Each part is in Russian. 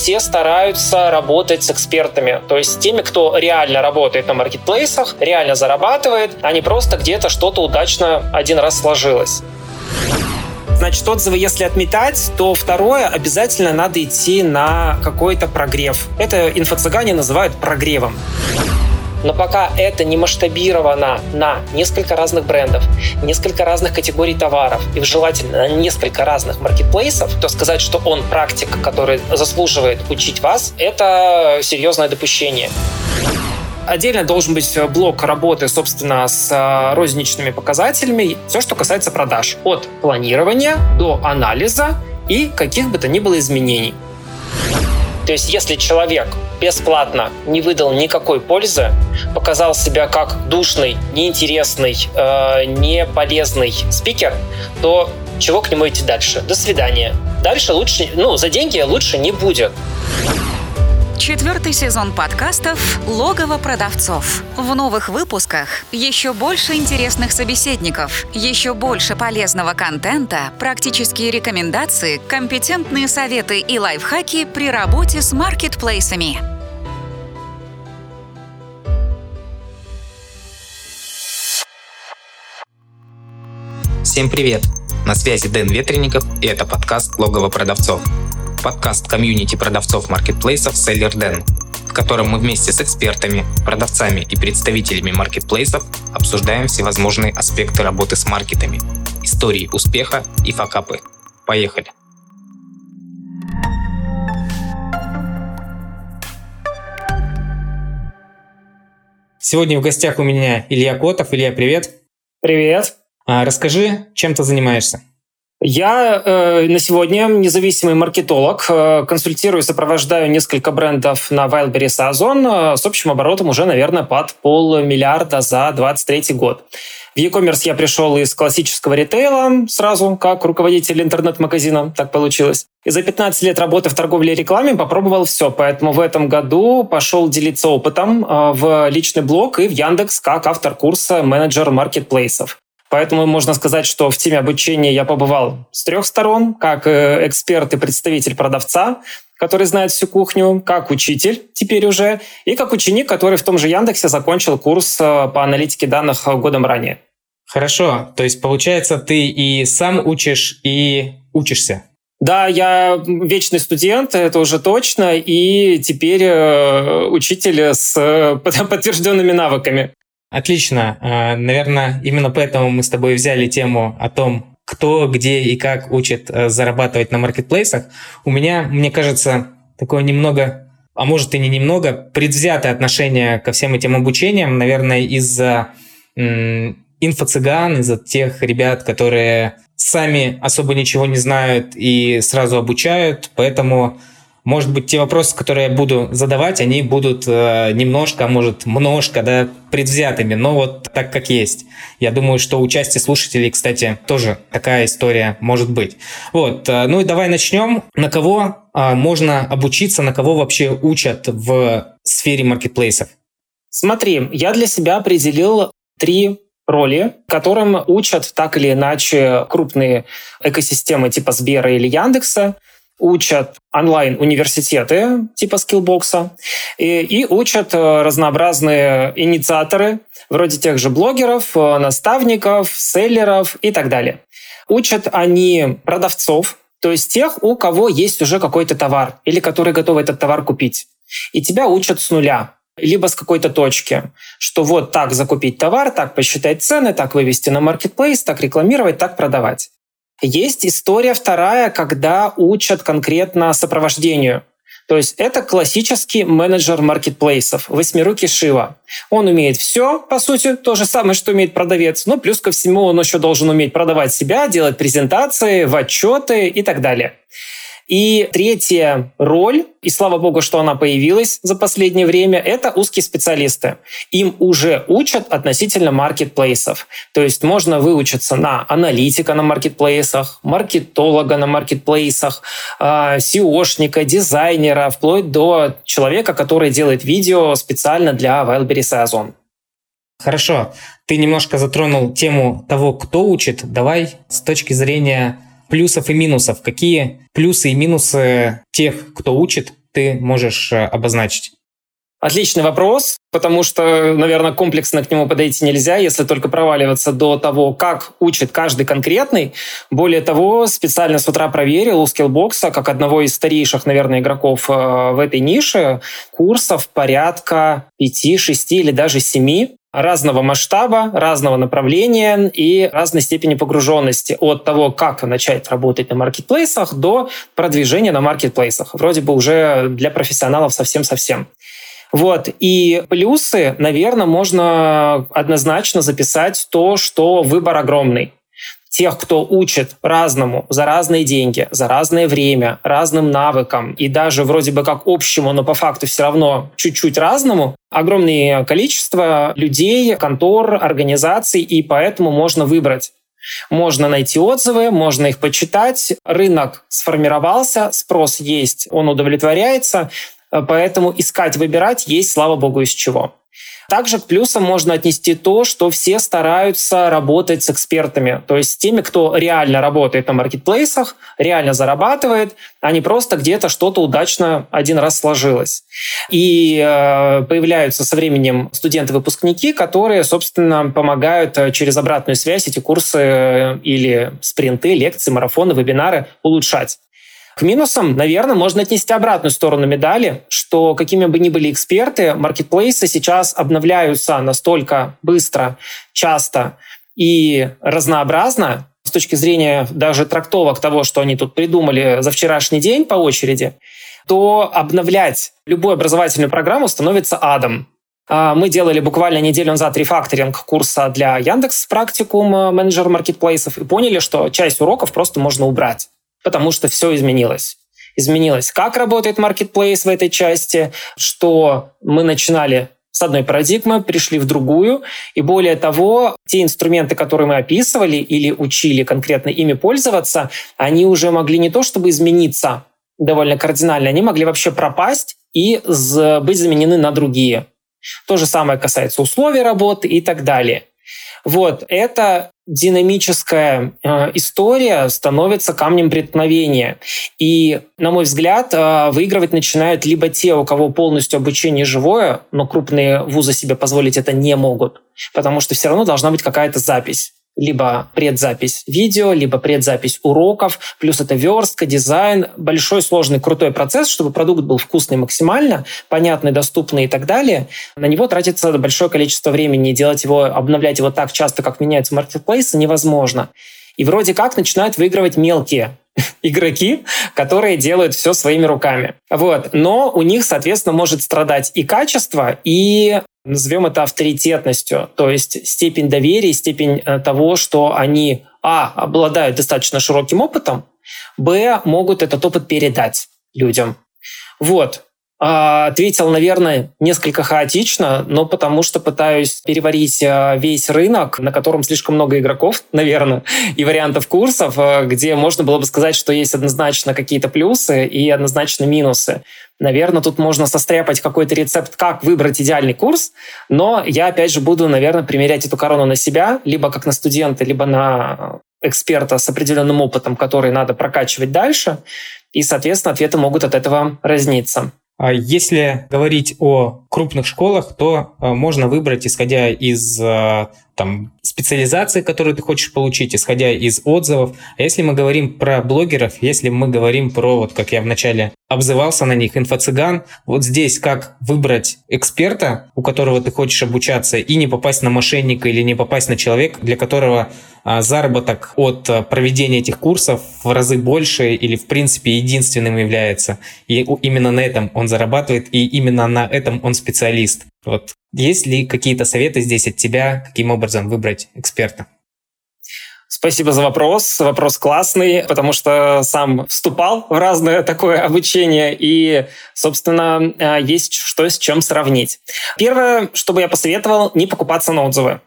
все стараются работать с экспертами, то есть с теми, кто реально работает на маркетплейсах, реально зарабатывает, а не просто где-то что-то удачно один раз сложилось. Значит, отзывы, если отметать, то второе, обязательно надо идти на какой-то прогрев. Это инфо-цыгане называют прогревом. Но пока это не масштабировано на несколько разных брендов, несколько разных категорий товаров и желательно на несколько разных маркетплейсов, то сказать, что он практик, который заслуживает учить вас, это серьезное допущение. Отдельно должен быть блок работы, собственно, с э, розничными показателями. Все, что касается продаж. От планирования до анализа и каких бы то ни было изменений. То есть, если человек бесплатно не выдал никакой пользы, показал себя как душный, неинтересный, э, не спикер, то чего к нему идти дальше? До свидания. Дальше лучше, ну, за деньги лучше не будет. Четвертый сезон подкастов «Логово продавцов». В новых выпусках еще больше интересных собеседников, еще больше полезного контента, практические рекомендации, компетентные советы и лайфхаки при работе с маркетплейсами. Всем привет! На связи Дэн Ветренников и это подкаст «Логово продавцов» подкаст комьюнити продавцов маркетплейсов Seller Den, в котором мы вместе с экспертами, продавцами и представителями маркетплейсов обсуждаем всевозможные аспекты работы с маркетами, истории успеха и факапы. Поехали! Сегодня в гостях у меня Илья Котов. Илья, привет. Привет. А, расскажи, чем ты занимаешься? Я э, на сегодня независимый маркетолог, э, консультирую, сопровождаю несколько брендов на Wildberries и Озон э, с общим оборотом уже, наверное, под полмиллиарда за 2023 год. В e-commerce я пришел из классического ритейла сразу, как руководитель интернет-магазина, так получилось. И за 15 лет работы в торговле и рекламе попробовал все, поэтому в этом году пошел делиться опытом э, в личный блог и в Яндекс как автор курса менеджер маркетплейсов. Поэтому можно сказать, что в теме обучения я побывал с трех сторон, как э, эксперт и представитель продавца, который знает всю кухню, как учитель теперь уже, и как ученик, который в том же Яндексе закончил курс э, по аналитике данных годом ранее. Хорошо, то есть получается, ты и сам учишь, и учишься. Да, я вечный студент, это уже точно, и теперь э, учитель с подтвержденными навыками. Отлично. А, наверное, именно поэтому мы с тобой взяли тему о том, кто, где и как учит э, зарабатывать на маркетплейсах. У меня, мне кажется, такое немного, а может и не немного, предвзятое отношение ко всем этим обучениям, наверное, из-за инфо-цыган, из-за тех ребят, которые сами особо ничего не знают и сразу обучают, поэтому может быть, те вопросы, которые я буду задавать, они будут э, немножко, а может, множко, да, предвзятыми, но вот так как есть. Я думаю, что у части слушателей, кстати, тоже такая история может быть. Вот, э, ну и давай начнем. На кого э, можно обучиться, на кого вообще учат в сфере маркетплейсов? Смотри, я для себя определил три роли, которым учат так или иначе крупные экосистемы типа Сбера или Яндекса учат онлайн-университеты типа скиллбокса и, и учат э, разнообразные инициаторы, вроде тех же блогеров, э, наставников, селлеров и так далее. Учат они продавцов, то есть тех, у кого есть уже какой-то товар или которые готовы этот товар купить. И тебя учат с нуля, либо с какой-то точки, что вот так закупить товар, так посчитать цены, так вывести на маркетплейс, так рекламировать, так продавать. Есть история вторая, когда учат конкретно сопровождению. То есть это классический менеджер маркетплейсов, восьмирукий Шива. Он умеет все, по сути, то же самое, что умеет продавец, но плюс ко всему он еще должен уметь продавать себя, делать презентации, в отчеты и так далее. И третья роль, и слава богу, что она появилась за последнее время, это узкие специалисты. Им уже учат относительно маркетплейсов. То есть можно выучиться на аналитика на маркетплейсах, маркетолога на маркетплейсах, SEOшника, дизайнера, вплоть до человека, который делает видео специально для Wildberries и. Хорошо. Ты немножко затронул тему того, кто учит. Давай с точки зрения плюсов и минусов. Какие плюсы и минусы тех, кто учит, ты можешь э, обозначить? Отличный вопрос, потому что, наверное, комплексно к нему подойти нельзя, если только проваливаться до того, как учит каждый конкретный. Более того, специально с утра проверил у Skillbox, как одного из старейших, наверное, игроков э, в этой нише, курсов порядка 5, 6 или даже 7 разного масштаба, разного направления и разной степени погруженности от того, как начать работать на маркетплейсах до продвижения на маркетплейсах. Вроде бы уже для профессионалов совсем-совсем. Вот. И плюсы, наверное, можно однозначно записать то, что выбор огромный тех, кто учит разному, за разные деньги, за разное время, разным навыкам и даже вроде бы как общему, но по факту все равно чуть-чуть разному, огромное количество людей, контор, организаций, и поэтому можно выбрать. Можно найти отзывы, можно их почитать. Рынок сформировался, спрос есть, он удовлетворяется. Поэтому искать, выбирать есть, слава богу, из чего. Также к плюсам можно отнести то, что все стараются работать с экспертами, то есть с теми, кто реально работает на маркетплейсах, реально зарабатывает, а не просто где-то что-то удачно один раз сложилось. И э, появляются со временем студенты-выпускники, которые, собственно, помогают э, через обратную связь эти курсы э, или спринты, лекции, марафоны, вебинары улучшать. К минусам, наверное, можно отнести обратную сторону медали, что какими бы ни были эксперты, маркетплейсы сейчас обновляются настолько быстро, часто и разнообразно, с точки зрения даже трактовок того, что они тут придумали за вчерашний день по очереди, то обновлять любую образовательную программу становится адом. А, мы делали буквально неделю назад рефакторинг курса для Яндекс практикум э, менеджер маркетплейсов и поняли, что часть уроков просто можно убрать потому что все изменилось. Изменилось, как работает маркетплейс в этой части, что мы начинали с одной парадигмы, пришли в другую. И более того, те инструменты, которые мы описывали или учили конкретно ими пользоваться, они уже могли не то чтобы измениться довольно кардинально, они могли вообще пропасть и быть заменены на другие. То же самое касается условий работы и так далее. Вот, это динамическая э, история становится камнем преткновения. И, на мой взгляд, э, выигрывать начинают либо те, у кого полностью обучение живое, но крупные вузы себе позволить это не могут, потому что все равно должна быть какая-то запись либо предзапись видео, либо предзапись уроков, плюс это верстка, дизайн, большой, сложный, крутой процесс, чтобы продукт был вкусный максимально, понятный, доступный и так далее. На него тратится большое количество времени, делать его, обновлять его так часто, как меняются маркетплейсы, невозможно. И вроде как начинают выигрывать мелкие игроки, которые делают все своими руками. Вот. Но у них, соответственно, может страдать и качество, и назовем это авторитетностью, то есть степень доверия, степень э, того, что они, а, обладают достаточно широким опытом, б, могут этот опыт передать людям. Вот. А, ответил, наверное, несколько хаотично, но потому что пытаюсь переварить а, весь рынок, на котором слишком много игроков, наверное, и вариантов курсов, а, где можно было бы сказать, что есть однозначно какие-то плюсы и однозначно минусы. Наверное, тут можно состряпать какой-то рецепт, как выбрать идеальный курс, но я, опять же, буду, наверное, примерять эту корону на себя, либо как на студента, либо на эксперта с определенным опытом, который надо прокачивать дальше, и, соответственно, ответы могут от этого разниться. А если говорить о крупных школах, то а, можно выбрать, исходя из а, там, специализации, которую ты хочешь получить, исходя из отзывов. А если мы говорим про блогеров, если мы говорим про, вот как я вначале обзывался на них, инфо-цыган, вот здесь как выбрать эксперта, у которого ты хочешь обучаться, и не попасть на мошенника или не попасть на человека, для которого а заработок от проведения этих курсов в разы больше или в принципе единственным является. И именно на этом он зарабатывает, и именно на этом он специалист. Вот есть ли какие-то советы здесь от тебя, каким образом выбрать эксперта? Спасибо за вопрос. Вопрос классный, потому что сам вступал в разное такое обучение, и, собственно, а, есть что с чем сравнить. Первое, что бы я посоветовал, не покупаться на отзывы.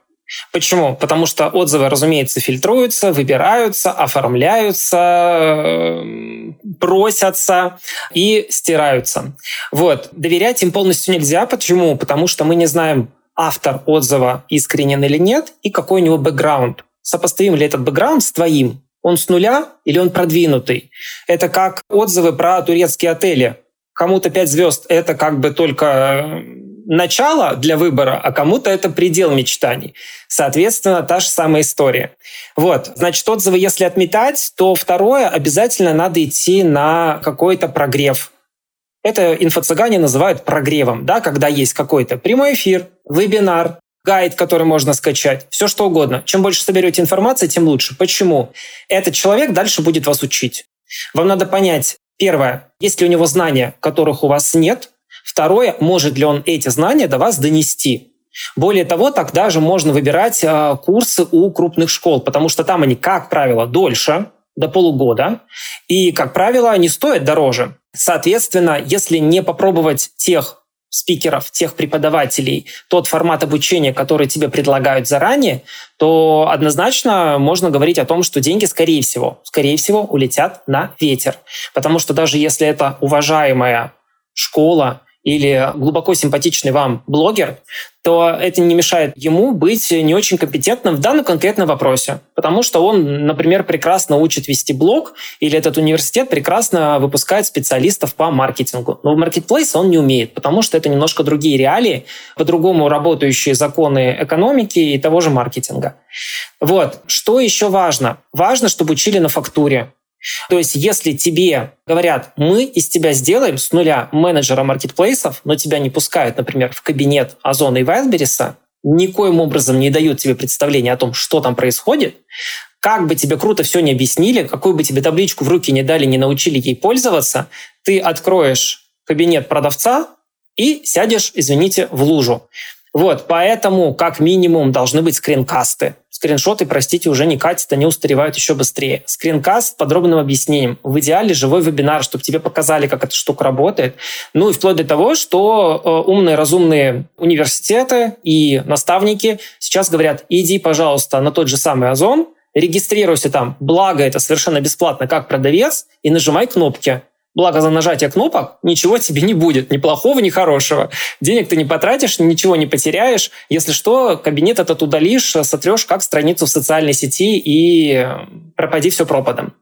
Почему? Потому что отзывы, разумеется, фильтруются, выбираются, оформляются, э, просятся и стираются. Вот. Доверять им полностью нельзя. Почему? Потому что мы не знаем, автор отзыва искренен или нет, и какой у него бэкграунд. Сопоставим ли этот бэкграунд с твоим? Он с нуля или он продвинутый? Это как отзывы про турецкие отели. Кому-то 5 звезд – это как бы только начало для выбора, а кому-то это предел мечтаний. Соответственно, та же самая история. Вот, значит, отзывы, если отметать, то второе, обязательно надо идти на какой-то прогрев. Это инфо-цыгане называют прогревом, да, когда есть какой-то прямой эфир, вебинар, гайд, который можно скачать, все что угодно. Чем больше соберете информации, тем лучше. Почему? Этот человек дальше будет вас учить. Вам надо понять, первое, есть ли у него знания, которых у вас нет, Второе, может ли он эти знания до вас донести. Более того, тогда же можно выбирать э, курсы у крупных школ, потому что там они, как правило, дольше, до полугода, и, как правило, они стоят дороже. Соответственно, если не попробовать тех спикеров, тех преподавателей, тот формат обучения, который тебе предлагают заранее, то однозначно можно говорить о том, что деньги, скорее всего, скорее всего, улетят на ветер. Потому что даже если это уважаемая школа, или глубоко симпатичный вам блогер, то это не мешает ему быть не очень компетентным в данном конкретном вопросе. Потому что он, например, прекрасно учит вести блог, или этот университет прекрасно выпускает специалистов по маркетингу. Но в маркетплейс он не умеет, потому что это немножко другие реалии, по-другому работающие законы экономики и того же маркетинга. Вот. Что еще важно? Важно, чтобы учили на фактуре. То есть, если тебе говорят, мы из тебя сделаем с нуля менеджера маркетплейсов, но тебя не пускают, например, в кабинет Озона и Вайлдберриса, никоим образом не дают тебе представления о том, что там происходит, как бы тебе круто все не объяснили, какую бы тебе табличку в руки не дали, не научили ей пользоваться, ты откроешь кабинет продавца и сядешь, извините, в лужу. Вот, поэтому как минимум должны быть скринкасты. Скриншоты, простите, уже не катят, они устаревают еще быстрее. Скринкаст с подробным объяснением. В идеале живой вебинар, чтобы тебе показали, как эта штука работает. Ну и вплоть до того, что э, умные, разумные университеты и наставники сейчас говорят, иди, пожалуйста, на тот же самый Озон, регистрируйся там, благо это совершенно бесплатно, как продавец, и нажимай кнопки. Благо за нажатие кнопок ничего тебе не будет, ни плохого, ни хорошего. Денег ты не потратишь, ничего не потеряешь. Если что, кабинет этот удалишь, сотрешь как страницу в социальной сети и пропади все пропадом.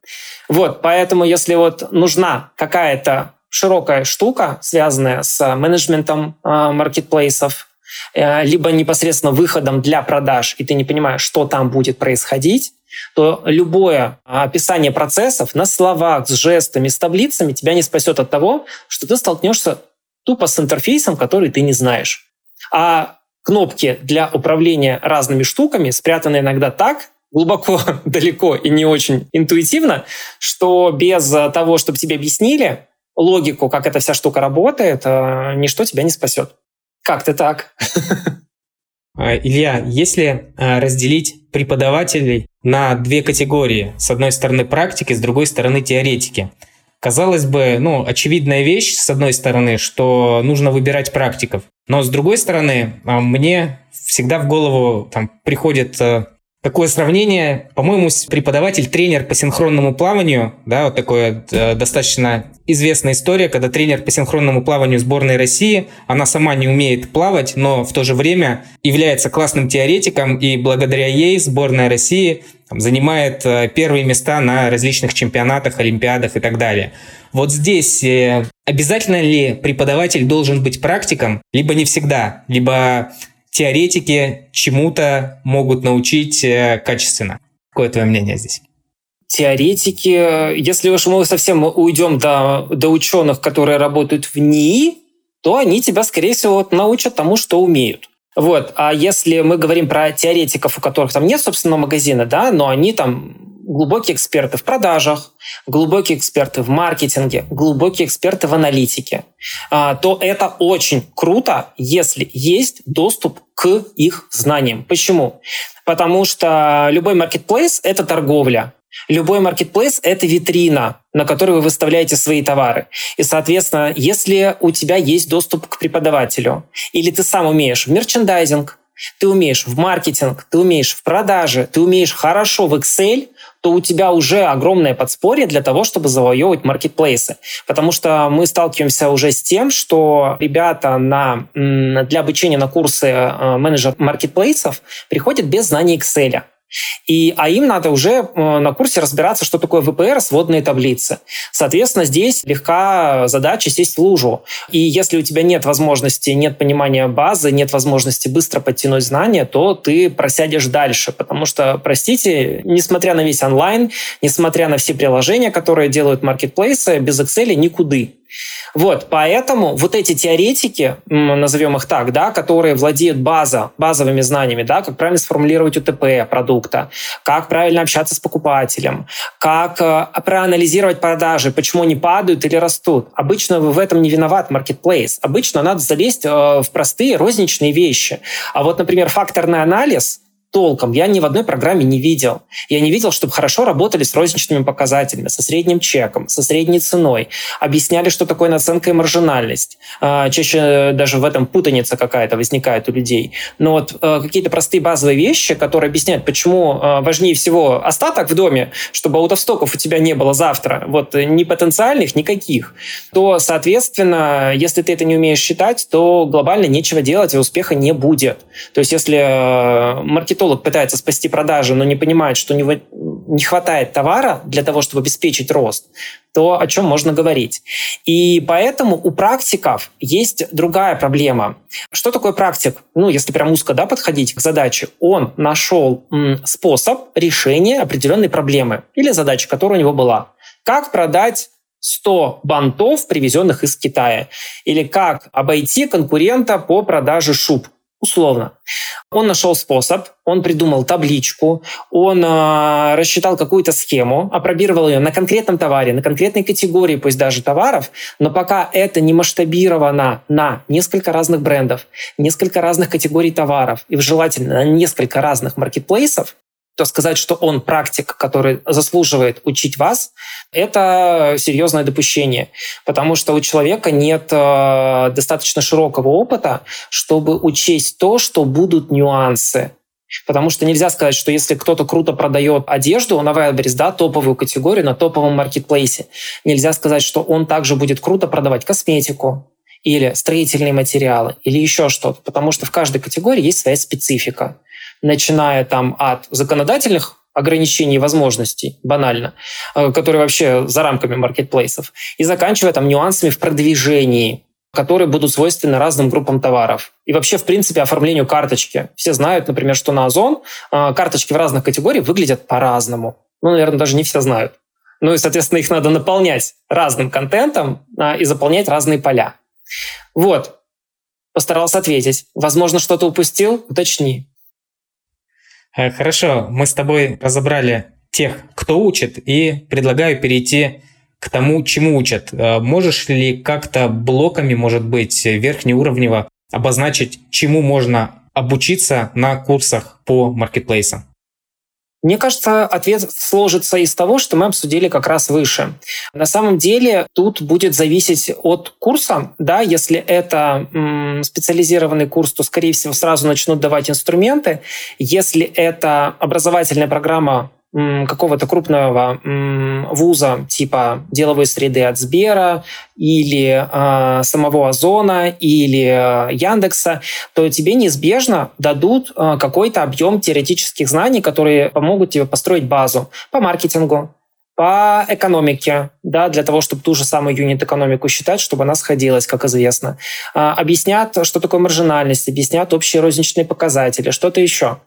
Вот, поэтому если вот нужна какая-то широкая штука, связанная с менеджментом э, маркетплейсов, э, либо непосредственно выходом для продаж, и ты не понимаешь, что там будет происходить, то любое описание процессов на словах, с жестами, с таблицами тебя не спасет от того, что ты столкнешься тупо с интерфейсом, который ты не знаешь. А кнопки для управления разными штуками спрятаны иногда так, глубоко, далеко и не очень интуитивно, что без того, чтобы тебе объяснили логику, как эта вся штука работает, э, ничто тебя не спасет. Как-то так. А, Илья, если а, разделить преподавателей на две категории, с одной стороны практики, с другой стороны теоретики, казалось бы, ну, очевидная вещь, с одной стороны, что нужно выбирать практиков, но с другой стороны, а, мне всегда в голову там приходит Такое сравнение, по-моему, преподаватель, тренер по синхронному плаванию, да, вот такое э, достаточно известная история, когда тренер по синхронному плаванию сборной России, она сама не умеет плавать, но в то же время является классным теоретиком, и благодаря ей сборная России там, занимает э, первые места на различных чемпионатах, олимпиадах и так далее. Вот здесь э, обязательно ли преподаватель должен быть практиком, либо не всегда, либо теоретики чему-то могут научить э, качественно. Какое твое мнение здесь? Теоретики, если уж мы совсем уйдем до, до ученых, которые работают в НИИ, то они тебя, скорее всего, научат тому, что умеют. Вот. А если мы говорим про теоретиков, у которых там нет собственного магазина, да, но они там глубокие эксперты в продажах, глубокие эксперты в маркетинге, глубокие эксперты в аналитике, а, то это очень круто, если есть доступ к их знаниям. Почему? Потому что любой маркетплейс – это торговля. Любой маркетплейс – это витрина, на которой вы выставляете свои товары. И, соответственно, если у тебя есть доступ к преподавателю, или ты сам умеешь в мерчендайзинг, ты умеешь в маркетинг, ты умеешь в продаже, ты умеешь хорошо в Excel, то у тебя уже огромное подспорье для того, чтобы завоевывать маркетплейсы. Потому что мы сталкиваемся уже с тем, что ребята на, для обучения на курсы э, менеджер маркетплейсов приходят без знаний Excel. И, а им надо уже э, на курсе разбираться, что такое ВПР, сводные таблицы. Соответственно, здесь легка задача сесть в лужу. И если у тебя нет возможности, нет понимания базы, нет возможности быстро подтянуть знания, то ты просядешь дальше. Потому что, простите, несмотря на весь онлайн, несмотря на все приложения, которые делают маркетплейсы, без Excel никуды. Вот, поэтому вот эти теоретики, назовем их так, да, которые владеют база, базовыми знаниями, да, как правильно сформулировать УТП продукта, как правильно общаться с покупателем, как э, проанализировать продажи, почему они падают или растут. Обычно в этом не виноват marketplace. Обычно надо залезть э, в простые розничные вещи. А вот, например, факторный анализ – толком я ни в одной программе не видел. Я не видел, чтобы хорошо работали с розничными показателями, со средним чеком, со средней ценой. Объясняли, что такое наценка и маржинальность. А, чаще даже в этом путаница какая-то возникает у людей. Но вот э, какие-то простые базовые вещи, которые объясняют, почему э, важнее всего остаток в доме, чтобы аутостоков у тебя не было завтра, вот ни потенциальных, никаких, то, соответственно, если ты это не умеешь считать, то глобально нечего делать, и успеха не будет. То есть если э, маркетинг маркетолог пытается спасти продажи, но не понимает, что у него не хватает товара для того, чтобы обеспечить рост, то о чем можно говорить. И поэтому у практиков есть другая проблема. Что такое практик? Ну, если прям узко да, подходить к задаче, он нашел способ решения определенной проблемы или задачи, которая у него была. Как продать 100 бантов, привезенных из Китая? Или как обойти конкурента по продаже шуб? Условно. Он нашел способ, он придумал табличку, он э, рассчитал какую-то схему, опробировал ее на конкретном товаре, на конкретной категории, пусть даже товаров, но пока это не масштабировано на несколько разных брендов, несколько разных категорий товаров и желательно на несколько разных маркетплейсов, то сказать, что он практик, который заслуживает учить вас, это серьезное допущение, потому что у человека нет э, достаточно широкого опыта, чтобы учесть то, что будут нюансы. Потому что нельзя сказать, что если кто-то круто продает одежду на Wildberries, да, топовую категорию на топовом маркетплейсе, нельзя сказать, что он также будет круто продавать косметику, или строительные материалы, или еще что-то, потому что в каждой категории есть своя специфика начиная там от законодательных ограничений и возможностей, банально, э, которые вообще за рамками маркетплейсов, и заканчивая там нюансами в продвижении, которые будут свойственны разным группам товаров. И вообще, в принципе, оформлению карточки. Все знают, например, что на Озон э, карточки в разных категориях выглядят по-разному. Ну, наверное, даже не все знают. Ну и, соответственно, их надо наполнять разным контентом а, и заполнять разные поля. Вот. Постарался ответить. Возможно, что-то упустил? Уточни. Э, хорошо, мы с тобой разобрали тех, кто учит, и предлагаю перейти к тому, чему учат. Э, можешь ли как-то блоками, может быть, верхнеуровнево обозначить, чему можно обучиться на курсах по маркетплейсам? Мне кажется, ответ сложится из того, что мы обсудили как раз выше. На самом деле тут будет зависеть от курса. Да, если это м, специализированный курс, то, скорее всего, сразу начнут давать инструменты. Если это образовательная программа какого-то крупного вуза типа деловой среды от Сбера или э, самого Озона или э, Яндекса, то тебе неизбежно дадут э, какой-то объем теоретических знаний, которые помогут тебе построить базу по маркетингу, по экономике, да, для того, чтобы ту же самую юнит-экономику считать, чтобы она сходилась, как известно. А, объяснят, что такое маржинальность, объяснят общие розничные показатели, что-то еще.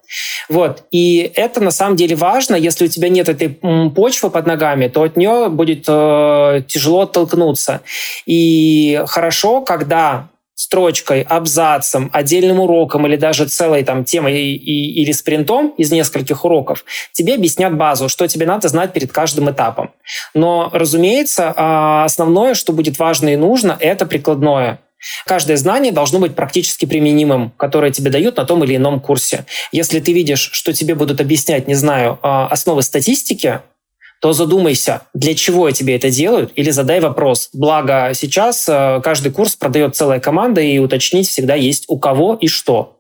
Вот. И это на самом деле важно. Если у тебя нет этой почвы под ногами, то от нее будет э, тяжело оттолкнуться. И хорошо, когда строчкой, абзацем, отдельным уроком или даже целой там темой и, и, или спринтом из нескольких уроков, тебе объяснят базу, что тебе надо знать перед каждым этапом. Но, разумеется, а, основное, что будет важно и нужно, это прикладное. Каждое знание должно быть практически применимым, которое тебе дают на том или ином курсе. Если ты видишь, что тебе будут объяснять, не знаю, а, основы статистики, то задумайся, для чего тебе это делают, или задай вопрос. Благо сейчас э, каждый курс продает целая команда, и уточнить всегда есть у кого и что.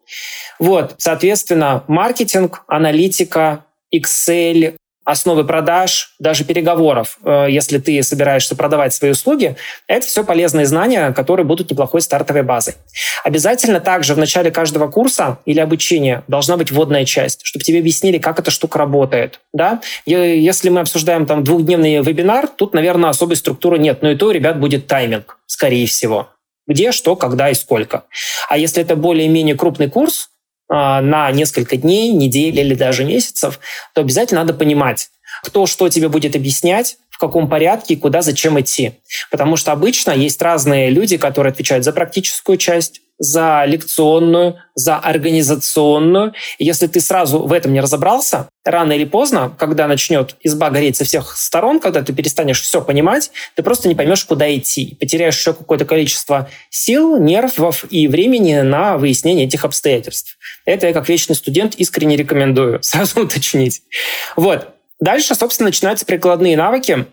Вот, соответственно, маркетинг, аналитика, Excel, основы продаж, даже переговоров, э, если ты собираешься продавать свои услуги, это все полезные знания, которые будут неплохой стартовой базой. Обязательно также в начале каждого курса или обучения должна быть вводная часть, чтобы тебе объяснили, как эта штука работает. Да? Если мы обсуждаем там двухдневный вебинар, тут, наверное, особой структуры нет, но и то ребят будет тайминг, скорее всего. Где, что, когда и сколько. А если это более-менее крупный курс, на несколько дней, недель или даже месяцев, то обязательно надо понимать, кто что тебе будет объяснять, в каком порядке куда, зачем идти. Потому что обычно есть разные люди, которые отвечают за практическую часть, за лекционную, за организационную. Если ты сразу в этом не разобрался, рано или поздно, когда начнет изба гореть со всех сторон, когда ты перестанешь все понимать, ты просто не поймешь, куда идти. Потеряешь еще какое-то количество сил, нервов и времени на выяснение этих обстоятельств. Это я как вечный студент искренне рекомендую сразу уточнить. Вот. Дальше, собственно, начинаются прикладные навыки.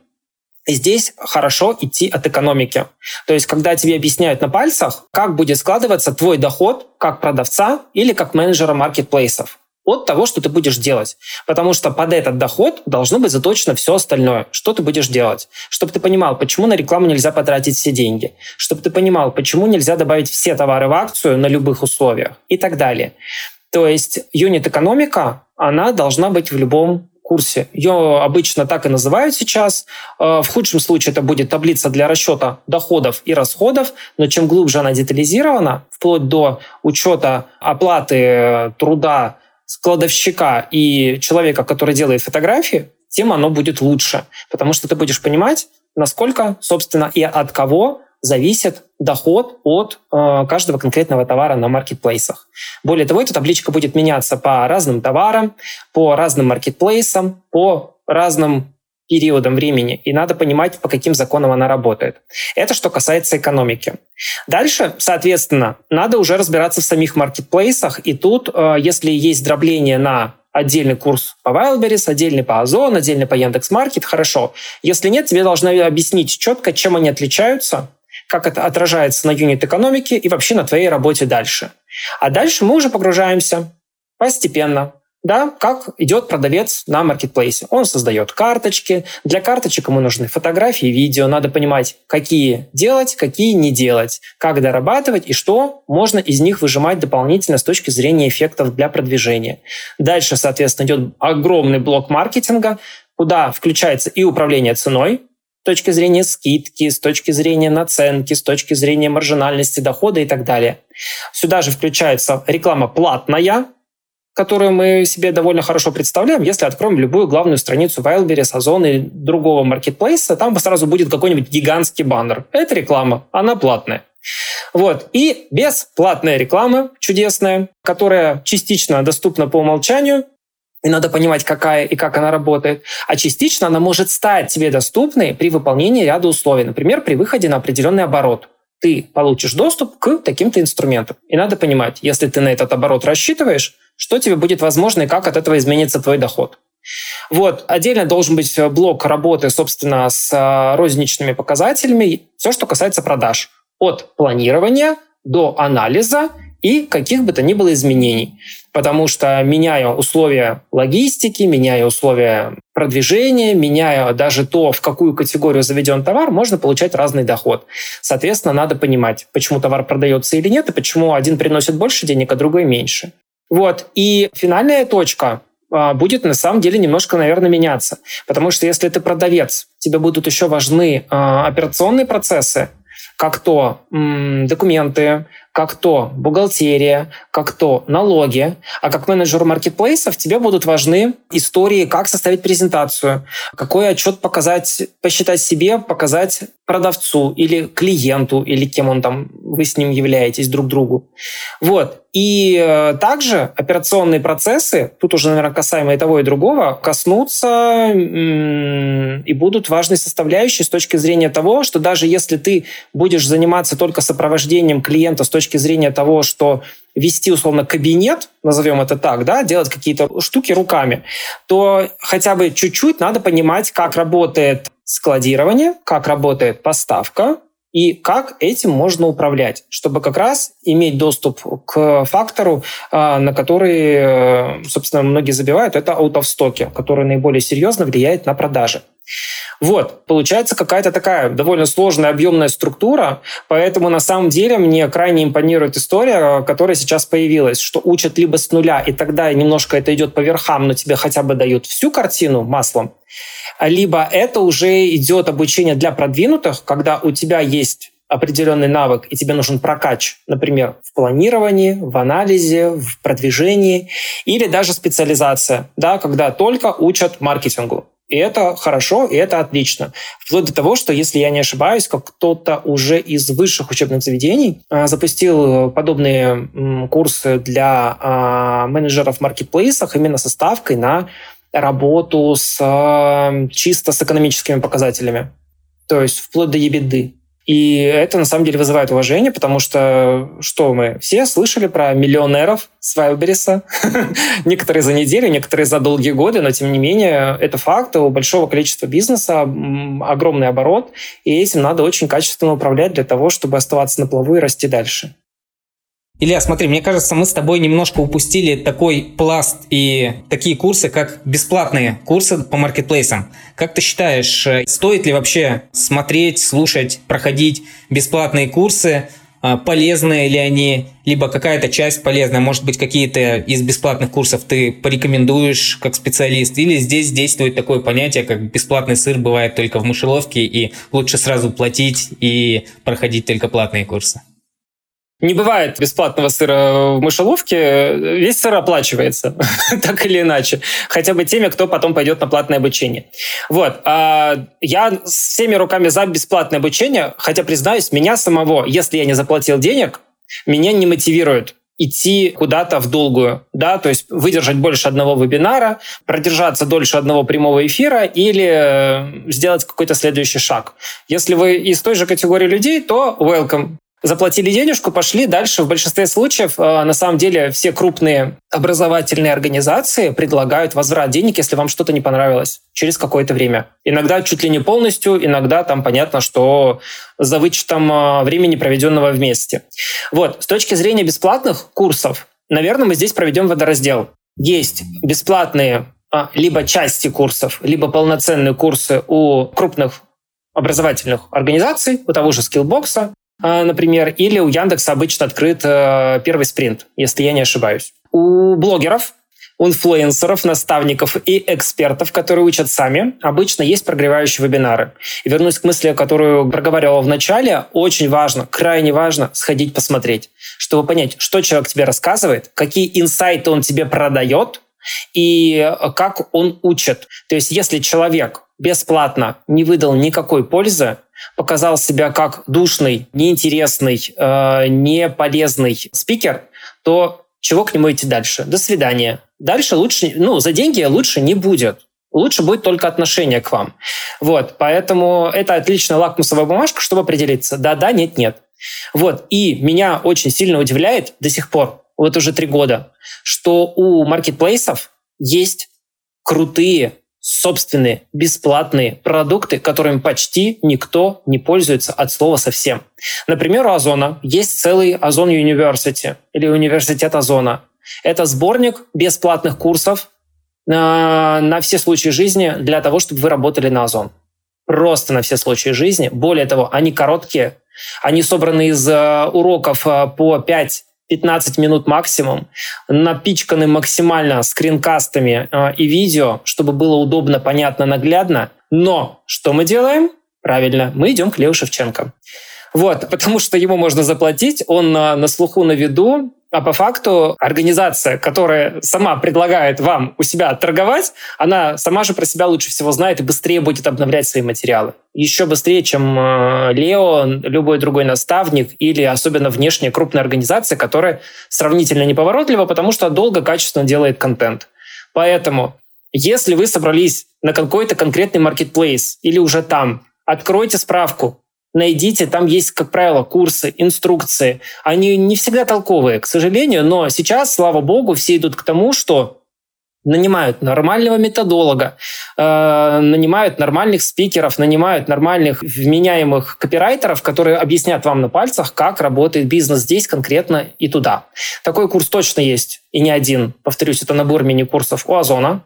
Здесь хорошо идти от экономики. То есть, когда тебе объясняют на пальцах, как будет складываться твой доход как продавца или как менеджера маркетплейсов от того, что ты будешь делать. Потому что под этот доход должно быть заточено все остальное. Что ты будешь делать? Чтобы ты понимал, почему на рекламу нельзя потратить все деньги. Чтобы ты понимал, почему нельзя добавить все товары в акцию на любых условиях и так далее. То есть юнит-экономика, она должна быть в любом курсе. Ее обычно так и называют сейчас. Э, в худшем случае это будет таблица для расчета доходов и расходов, но чем глубже она детализирована, вплоть до учета оплаты труда складовщика и человека, который делает фотографии, тем оно будет лучше. Потому что ты будешь понимать, насколько, собственно, и от кого зависит доход от э, каждого конкретного товара на маркетплейсах. Более того, эта табличка будет меняться по разным товарам, по разным маркетплейсам, по разным периодам времени, и надо понимать, по каким законам она работает. Это что касается экономики. Дальше, соответственно, надо уже разбираться в самих маркетплейсах, и тут, э, если есть дробление на отдельный курс по Wildberries, отдельный по Озон, отдельный по Яндекс.Маркет, хорошо. Если нет, тебе должны объяснить четко, чем они отличаются, как это отражается на юнит экономике и вообще на твоей работе дальше. А дальше мы уже погружаемся постепенно да, как идет продавец на маркетплейсе. Он создает карточки. Для карточек ему нужны фотографии, видео. Надо понимать, какие делать, какие не делать, как дорабатывать и что можно из них выжимать дополнительно с точки зрения эффектов для продвижения. Дальше, соответственно, идет огромный блок маркетинга, куда включается и управление ценой, точки зрения скидки, с точки зрения наценки, с точки зрения маржинальности дохода и так далее. Сюда же включается реклама платная, которую мы себе довольно хорошо представляем, если откроем любую главную страницу Wildberries, Озон или другого маркетплейса, там сразу будет какой-нибудь гигантский баннер. Это реклама, она платная. Вот. И бесплатная реклама чудесная, которая частично доступна по умолчанию, и надо понимать, какая и как она работает. А частично она может стать тебе доступной при выполнении ряда условий. Например, при выходе на определенный оборот. Ты получишь доступ к таким-то инструментам. И надо понимать, если ты на этот оборот рассчитываешь, что тебе будет возможно и как от этого изменится твой доход. Вот. Отдельно должен быть блок работы, собственно, с а, розничными показателями. Все, что касается продаж. От планирования до анализа и каких бы то ни было изменений. Потому что меняя условия логистики, меняя условия продвижения, меняя даже то, в какую категорию заведен товар, можно получать разный доход. Соответственно, надо понимать, почему товар продается или нет, и почему один приносит больше денег, а другой меньше. Вот. И финальная точка а, будет на самом деле немножко, наверное, меняться. Потому что если ты продавец, тебе будут еще важны э, операционные процессы, как то м, документы, как то бухгалтерия, как то налоги. А как менеджеру маркетплейсов тебе будут важны истории, как составить презентацию, какой отчет показать, посчитать себе, показать продавцу или клиенту, или кем он там, вы с ним являетесь друг другу. Вот. И э, также операционные процессы, тут уже, наверное, касаемо и того, и другого, коснутся и будут важной составляющей с точки зрения того, что даже если ты будешь заниматься только сопровождением клиента с точки зрения того, что вести, условно, кабинет, назовем это так, да, делать какие-то штуки руками, то хотя бы чуть-чуть надо понимать, как работает складирование, как работает поставка, и как этим можно управлять, чтобы как раз иметь доступ к фактору, а, на который, э, собственно, многие забивают, это out of stock, который наиболее серьезно влияет на продажи. Вот, получается какая-то такая довольно сложная, объемная структура, поэтому на самом деле мне крайне импонирует история, которая сейчас появилась, что учат либо с нуля, и тогда немножко это идет по верхам, но тебе хотя бы дают всю картину маслом, либо это уже идет обучение для продвинутых, когда у тебя есть определенный навык, и тебе нужен прокач, например, в планировании, в анализе, в продвижении, или даже специализация, да, когда только учат маркетингу. И это хорошо, и это отлично. Вплоть до того, что, если я не ошибаюсь, как кто-то уже из высших учебных заведений а, запустил подобные курсы для а, менеджеров в маркетплейсах именно со ставкой на работу с а, чисто с экономическими показателями. То есть вплоть до ебеды. И это на самом деле вызывает уважение, потому что что мы все слышали про миллионеров с Вайлбериса, некоторые за неделю, некоторые за долгие годы, но тем не менее это факт, у большого количества бизнеса огромный оборот, и этим надо очень качественно управлять для того, чтобы оставаться на плаву и расти дальше. Илья, смотри, мне кажется, мы с тобой немножко упустили такой пласт и такие курсы, как бесплатные курсы по маркетплейсам. Как ты считаешь, э, стоит ли вообще смотреть, слушать, проходить бесплатные курсы? А, полезные ли они, либо какая-то часть полезная, может быть, какие-то из бесплатных курсов ты порекомендуешь как специалист, или здесь действует такое понятие, как бесплатный сыр бывает только в мышеловке, и лучше сразу платить и проходить только платные курсы? Не бывает бесплатного сыра в мышеловке, весь сыр оплачивается, так или иначе. Хотя бы теми, кто потом пойдет на платное обучение. Вот. А я всеми руками за бесплатное обучение, хотя, признаюсь, меня самого, если я не заплатил денег, меня не мотивирует идти куда-то в долгую, да, то есть выдержать больше одного вебинара, продержаться дольше одного прямого эфира или э, сделать какой-то следующий шаг. Если вы из той же категории людей, то welcome заплатили денежку, пошли дальше. В большинстве случаев, э, на самом деле, все крупные образовательные организации предлагают возврат денег, если вам что-то не понравилось через какое-то время. Иногда чуть ли не полностью, иногда там понятно, что за вычетом э, времени, проведенного вместе. Вот, с точки зрения бесплатных курсов, наверное, мы здесь проведем водораздел. Есть бесплатные э, либо части курсов, либо полноценные курсы у крупных образовательных организаций, у того же Skillbox, а, например, или у Яндекса обычно открыт э, первый спринт, если я не ошибаюсь. У блогеров инфлюенсеров, наставников и экспертов, которые учат сами, обычно есть прогревающие вебинары. И вернусь к мысли, которую проговаривал в начале, очень важно, крайне важно сходить посмотреть, чтобы понять, что человек тебе рассказывает, какие инсайты он тебе продает, и как он учит. То есть если человек бесплатно не выдал никакой пользы, показал себя как душный, неинтересный, э, неполезный спикер, то чего к нему идти дальше? До свидания. Дальше лучше, ну, за деньги лучше не будет. Лучше будет только отношение к вам. Вот, поэтому это отличная лакмусовая бумажка, чтобы определиться, да-да, нет-нет. Вот, и меня очень сильно удивляет до сих пор, вот уже три года, что у маркетплейсов есть крутые собственные бесплатные продукты, которыми почти никто не пользуется от слова совсем. Например, у Озона есть целый Озон University или Университет Озона. Это сборник бесплатных курсов на, на все случаи жизни для того, чтобы вы работали на Озон. Просто на все случаи жизни. Более того, они короткие. Они собраны из э, уроков э, по 5 15 минут максимум, напичканы максимально скринкастами э, и видео, чтобы было удобно, понятно, наглядно. Но что мы делаем? Правильно, мы идем к Лео Шевченко. Вот, потому что ему можно заплатить, он на, на слуху, на виду, а по факту организация, которая сама предлагает вам у себя торговать, она сама же про себя лучше всего знает и быстрее будет обновлять свои материалы. Еще быстрее, чем э, Лео, любой другой наставник или особенно внешняя крупная организация, которая сравнительно неповоротлива, потому что долго, качественно делает контент. Поэтому, если вы собрались на какой-то конкретный маркетплейс или уже там, откройте справку, найдите, там есть, как правило, курсы, инструкции. Они не всегда толковые, к сожалению, но сейчас, слава богу, все идут к тому, что нанимают нормального методолога, э, нанимают нормальных спикеров, нанимают нормальных вменяемых копирайтеров, которые объяснят вам на пальцах, как работает бизнес здесь конкретно и туда. Такой курс точно есть, и не один. Повторюсь, это набор мини-курсов у Озона.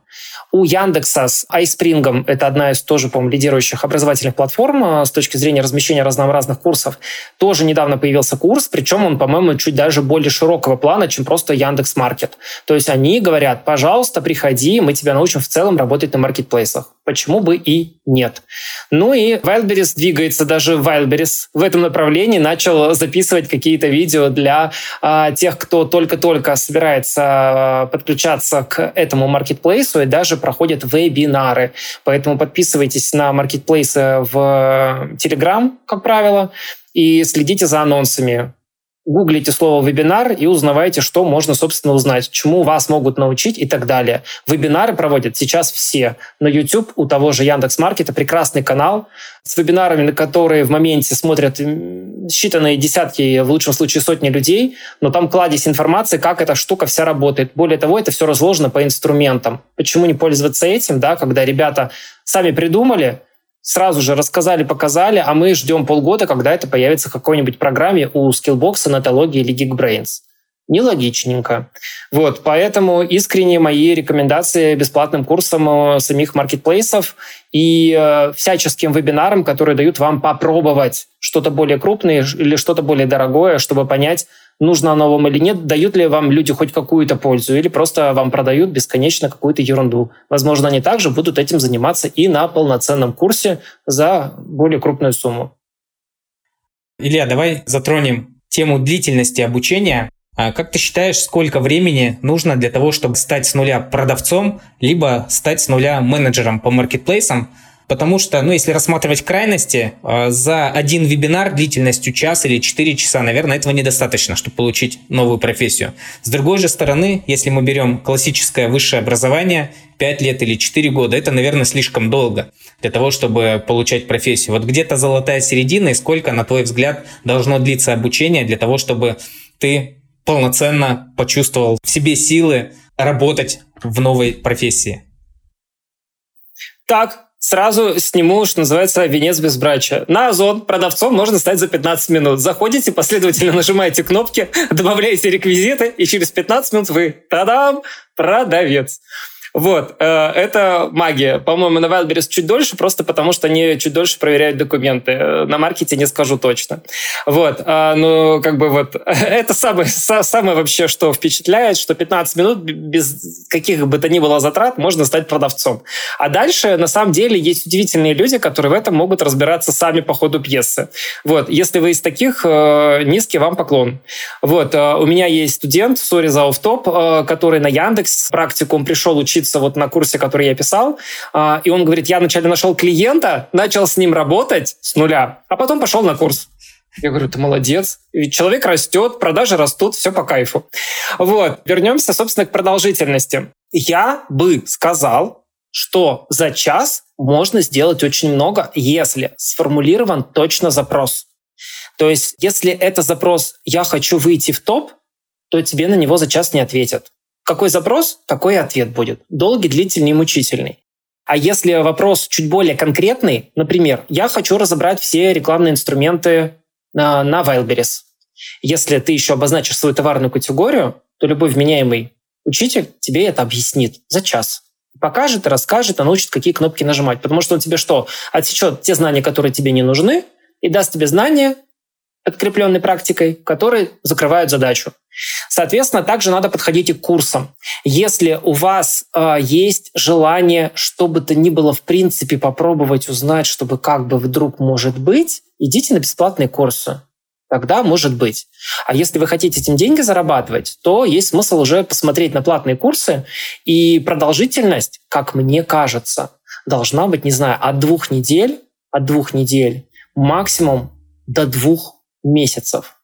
У Яндекса с iSpring, это одна из тоже, по-моему, лидирующих образовательных платформ э, с точки зрения размещения разнообразных курсов, тоже недавно появился курс, причем он, по-моему, чуть даже более широкого плана, чем просто Яндекс Маркет. То есть они говорят, пожалуйста, приходи, мы тебя научим в целом работать на маркетплейсах. Почему бы и нет? Ну и Wildberries двигается, даже Wildberries в этом направлении начал записывать какие-то видео для а, тех, кто только-только собирается а, подключаться к этому маркетплейсу и даже проходят вебинары. Поэтому подписывайтесь на маркетплейсы в Telegram, как правило, и следите за анонсами гуглите слово «вебинар» и узнавайте, что можно, собственно, узнать, чему вас могут научить и так далее. Вебинары проводят сейчас все. На YouTube у того же Яндекс.Маркета прекрасный канал с вебинарами, на которые в моменте смотрят считанные десятки, в лучшем случае сотни людей, но там кладезь информации, как эта штука вся работает. Более того, это все разложено по инструментам. Почему не пользоваться этим, да, когда ребята сами придумали, сразу же рассказали, показали, а мы ждем полгода, когда это появится в какой-нибудь программе у Skillbox, Натологии или Geekbrains. Нелогичненько. Вот, поэтому искренне мои рекомендации бесплатным курсам э, самих маркетплейсов и э, всяческим вебинарам, которые дают вам попробовать что-то более крупное или что-то более дорогое, чтобы понять, нужно оно вам или нет, дают ли вам люди хоть какую-то пользу, или просто вам продают бесконечно какую-то ерунду. Возможно, они также будут этим заниматься и на полноценном курсе за более крупную сумму. Илья, давай затронем тему длительности обучения. А как ты считаешь, сколько времени нужно для того, чтобы стать с нуля продавцом, либо стать с нуля менеджером по маркетплейсам? Потому что, ну, если рассматривать крайности, а, за один вебинар длительностью час или 4 часа, наверное, этого недостаточно, чтобы получить новую профессию. С другой же стороны, если мы берем классическое высшее образование, 5 лет или 4 года, это, наверное, слишком долго для того, чтобы получать профессию. Вот где-то золотая середина, и сколько, на твой взгляд, должно длиться обучение для того, чтобы ты полноценно почувствовал в себе силы работать в новой профессии? Так, сразу сниму, что называется, венец безбрачия. На Озон продавцом можно стать за 15 минут. Заходите, последовательно нажимаете кнопки, добавляете реквизиты, и через 15 минут вы, тадам, продавец. Вот, э, это магия. По-моему, на Wildberries чуть дольше, просто потому что они чуть дольше проверяют документы. Э, на маркете не скажу точно. Вот, э, ну, как бы вот, это самое, самое вообще, что впечатляет, что 15 минут без каких бы то ни было затрат можно стать продавцом. А дальше, на самом деле, есть удивительные люди, которые в этом могут разбираться сами по ходу пьесы. Вот, если вы из таких, низкий вам поклон. Вот, у меня есть студент, sorry за off-top, который на Яндекс практикум пришел учиться учиться вот на курсе, который я писал, а, и он говорит, я вначале нашел клиента, начал с ним работать с нуля, а потом пошел на курс. Я говорю, ты молодец. Ведь человек растет, продажи растут, все по кайфу. Вот, вернемся, собственно, к продолжительности. Я бы сказал, что за час можно сделать очень много, если сформулирован точно запрос. То есть, если это запрос «я хочу выйти в топ», то тебе на него за час не ответят. Какой запрос, такой ответ будет. Долгий, длительный мучительный. А если вопрос чуть более конкретный, например, я хочу разобрать все рекламные инструменты на, на Wildberries. Если ты еще обозначишь свою товарную категорию, то любой вменяемый учитель тебе это объяснит за час. Покажет, расскажет, научит, какие кнопки нажимать. Потому что он тебе что? Отсечет те знания, которые тебе не нужны, и даст тебе знания, подкрепленной практикой, которые закрывают задачу. Соответственно, также надо подходить и к курсам. Если у вас э, есть желание, что бы то ни было, в принципе, попробовать узнать, чтобы как бы вдруг может быть, идите на бесплатные курсы. Тогда может быть. А если вы хотите этим деньги зарабатывать, то есть смысл уже посмотреть на платные курсы. И продолжительность, как мне кажется, должна быть, не знаю, от двух недель, от двух недель максимум до двух месяцев.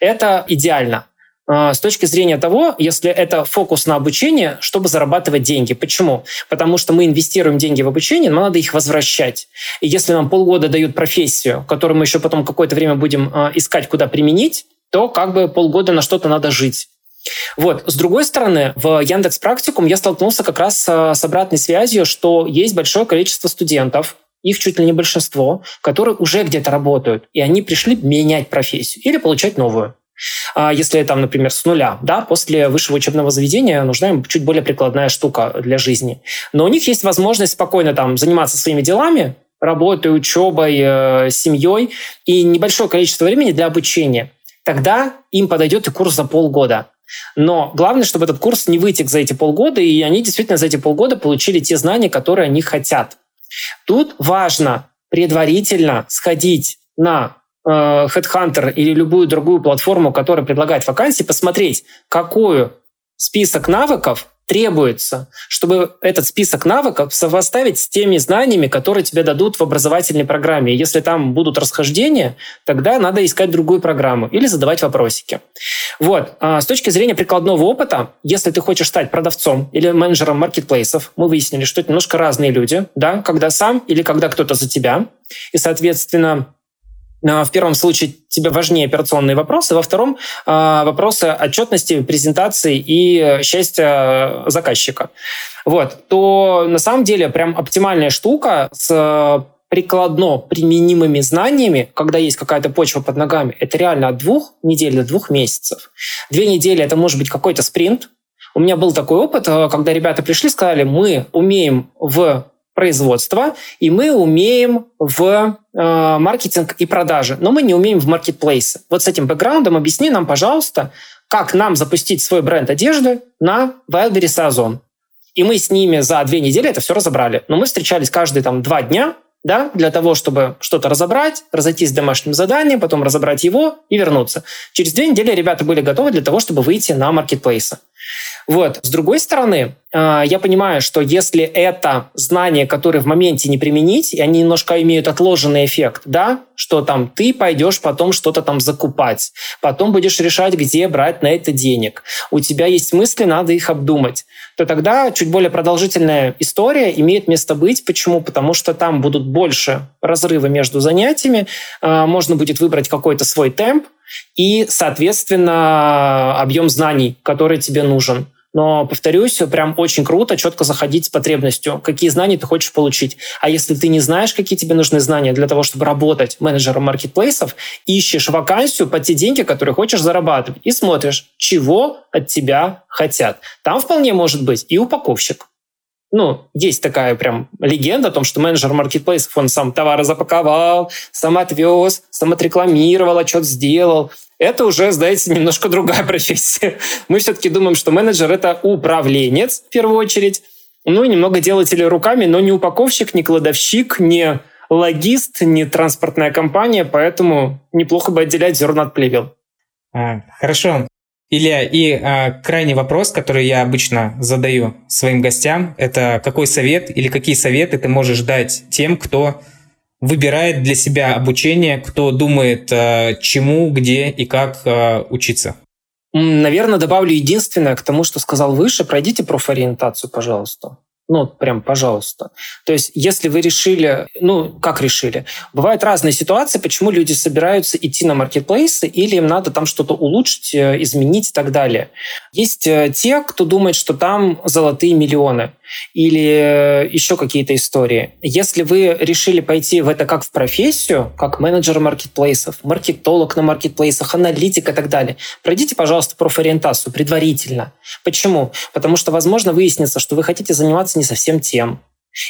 Это идеально. А, с точки зрения того, если это фокус на обучение, чтобы зарабатывать деньги. Почему? Потому что мы инвестируем деньги в обучение, но надо их возвращать. И если нам полгода дают профессию, которую мы еще потом какое-то время будем а, искать, куда применить, то как бы полгода на что-то надо жить. Вот. С другой стороны, в Яндекс Практикум я столкнулся как раз с обратной связью, что есть большое количество студентов, их чуть ли не большинство, которые уже где-то работают, и они пришли менять профессию или получать новую. А если там, например, с нуля, да, после высшего учебного заведения нужна им чуть более прикладная штука для жизни. Но у них есть возможность спокойно там заниматься своими делами, работой, учебой, э, семьей и небольшое количество времени для обучения. Тогда им подойдет и курс за полгода. Но главное, чтобы этот курс не вытек за эти полгода, и они действительно за эти полгода получили те знания, которые они хотят. Тут важно предварительно сходить на э, Headhunter или любую другую платформу, которая предлагает вакансии, посмотреть, какой список навыков требуется, чтобы этот список навыков совоставить с теми знаниями, которые тебе дадут в образовательной программе. Если там будут расхождения, тогда надо искать другую программу или задавать вопросики. Вот. А с точки зрения прикладного опыта, если ты хочешь стать продавцом или менеджером маркетплейсов, мы выяснили, что это немножко разные люди, да, когда сам или когда кто-то за тебя. И, соответственно, в первом случае тебе важнее операционные вопросы, во втором а, вопросы отчетности, презентации и счастья заказчика. Вот, то на самом деле прям оптимальная штука с прикладно применимыми знаниями, когда есть какая-то почва под ногами, это реально от двух недель до двух месяцев. Две недели это может быть какой-то спринт. У меня был такой опыт, э, когда ребята пришли, сказали, мы умеем в производства, и мы умеем в э, маркетинг и продажи, но мы не умеем в маркетплейсы. Вот с этим бэкграундом объясни нам, пожалуйста, как нам запустить свой бренд одежды на Wildberries и Озон. И мы с ними за две недели это все разобрали. Но мы встречались каждые там два дня, да, для того, чтобы что-то разобрать, разойтись с домашним заданием, потом разобрать его и вернуться. Через две недели ребята были готовы для того, чтобы выйти на маркетплейсы. Вот. С другой стороны, а, я понимаю, что если это знания, которые в моменте не применить, и они немножко имеют отложенный эффект, да, что там ты пойдешь потом что-то там закупать, потом будешь решать, где брать на это денег, у тебя есть мысли, надо их обдумать, то тогда чуть более продолжительная история имеет место быть. Почему? Потому что там будут больше разрывы между занятиями, а, можно будет выбрать какой-то свой темп, и, соответственно, объем знаний, который тебе нужен. Но, повторюсь, прям очень круто четко заходить с потребностью, какие знания ты хочешь получить. А если ты не знаешь, какие тебе нужны знания для того, чтобы работать менеджером маркетплейсов, ищешь вакансию под те деньги, которые хочешь зарабатывать, и смотришь, чего от тебя хотят. Там вполне может быть и упаковщик. Ну, есть такая прям легенда о том, что менеджер маркетплейсов, он сам товары запаковал, сам отвез, сам отрекламировал, отчет сделал это уже, знаете, немножко другая профессия. Мы все-таки думаем, что менеджер — это управленец, в первую очередь, ну и немного делатель руками, но не упаковщик, не кладовщик, не логист, не транспортная компания, поэтому неплохо бы отделять зерна от плевел. А, хорошо. Илья, и а, крайний вопрос, который я обычно задаю своим гостям, это какой совет или какие советы ты можешь дать тем, кто выбирает для себя обучение, кто думает, э, чему, где и как э, учиться? Наверное, добавлю единственное к тому, что сказал выше. Пройдите профориентацию, пожалуйста. Ну, прям, пожалуйста. То есть, если вы решили, ну, как решили? Бывают разные ситуации, почему люди собираются идти на маркетплейсы или им надо там что-то улучшить, э, изменить и так далее. Есть те, кто думает, что там золотые миллионы или э, еще какие-то истории. Если вы решили пойти в это как в профессию, как менеджер маркетплейсов, маркетолог на маркетплейсах, аналитик и так далее, пройдите, пожалуйста, профориентацию предварительно. Почему? Потому что, возможно, выяснится, что вы хотите заниматься не совсем тем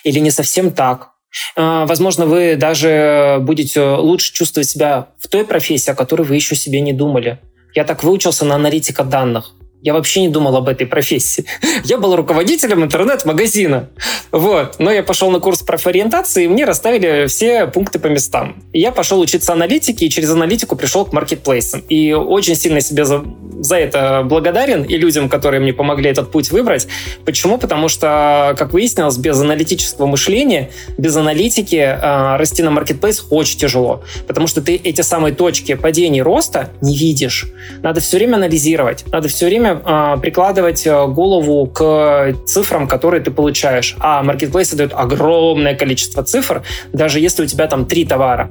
или не совсем так. А, возможно, вы даже будете лучше чувствовать себя в той профессии, о которой вы еще себе не думали. Я так выучился на аналитика данных. Я вообще не думал об этой профессии. Я был руководителем интернет-магазина. Вот. Но я пошел на курс профориентации, и мне расставили все пункты по местам. И я пошел учиться аналитике, и через аналитику пришел к маркетплейсам. И очень сильно себе за, за это благодарен и людям, которые мне помогли этот путь выбрать. Почему? Потому что, как выяснилось, без аналитического мышления, без аналитики э, расти на маркетплейс очень тяжело. Потому что ты эти самые точки падений роста не видишь. Надо все время анализировать, надо все время время э, прикладывать э, голову к цифрам, которые ты получаешь. А маркетплейсы дают огромное количество цифр, даже если у тебя там три товара.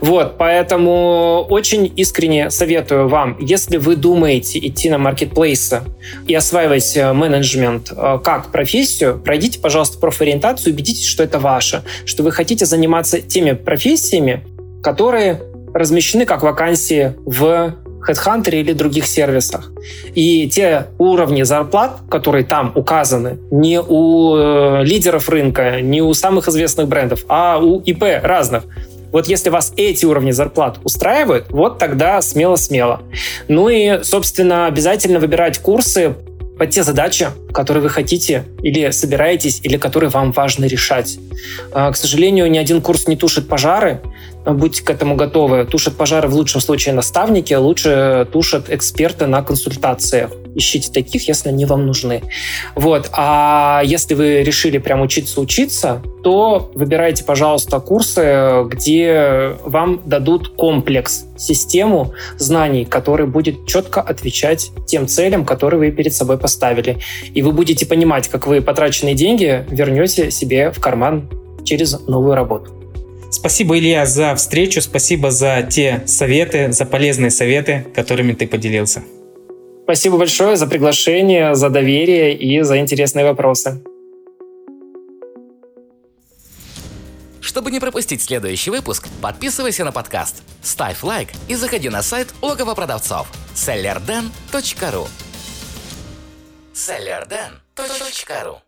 Вот, поэтому очень искренне советую вам, если вы думаете идти на маркетплейсы и осваивать э, менеджмент как профессию, пройдите, пожалуйста, профориентацию, убедитесь, что это ваше, что вы хотите заниматься теми профессиями, которые размещены как вакансии в HeadHunter или других сервисах. И те уровни зарплат, которые там указаны, не у э, лидеров рынка, не у самых известных брендов, а у ИП разных. Вот если вас эти уровни зарплат устраивают, вот тогда смело-смело. Ну и, собственно, обязательно выбирать курсы под те задачи, которые вы хотите или собираетесь, или которые вам важно решать. А, к сожалению, ни один курс не тушит пожары, будьте к этому готовы. Тушат пожары в лучшем случае наставники, а лучше тушат эксперты на консультациях. Ищите таких, если они вам нужны. Вот. А если вы решили прям учиться учиться, то выбирайте, пожалуйста, курсы, где вам дадут комплекс, систему знаний, который будет четко отвечать тем целям, которые вы перед собой поставили. И вы будете понимать, как вы потраченные деньги вернете себе в карман через новую работу. Спасибо, Илья, за встречу, спасибо за те советы, за полезные советы, которыми ты поделился. Спасибо большое за приглашение, за доверие и за интересные вопросы. Чтобы не пропустить следующий выпуск, подписывайся на подкаст, ставь лайк и заходи на сайт логово продавцов sellerden.ru sellerden.ru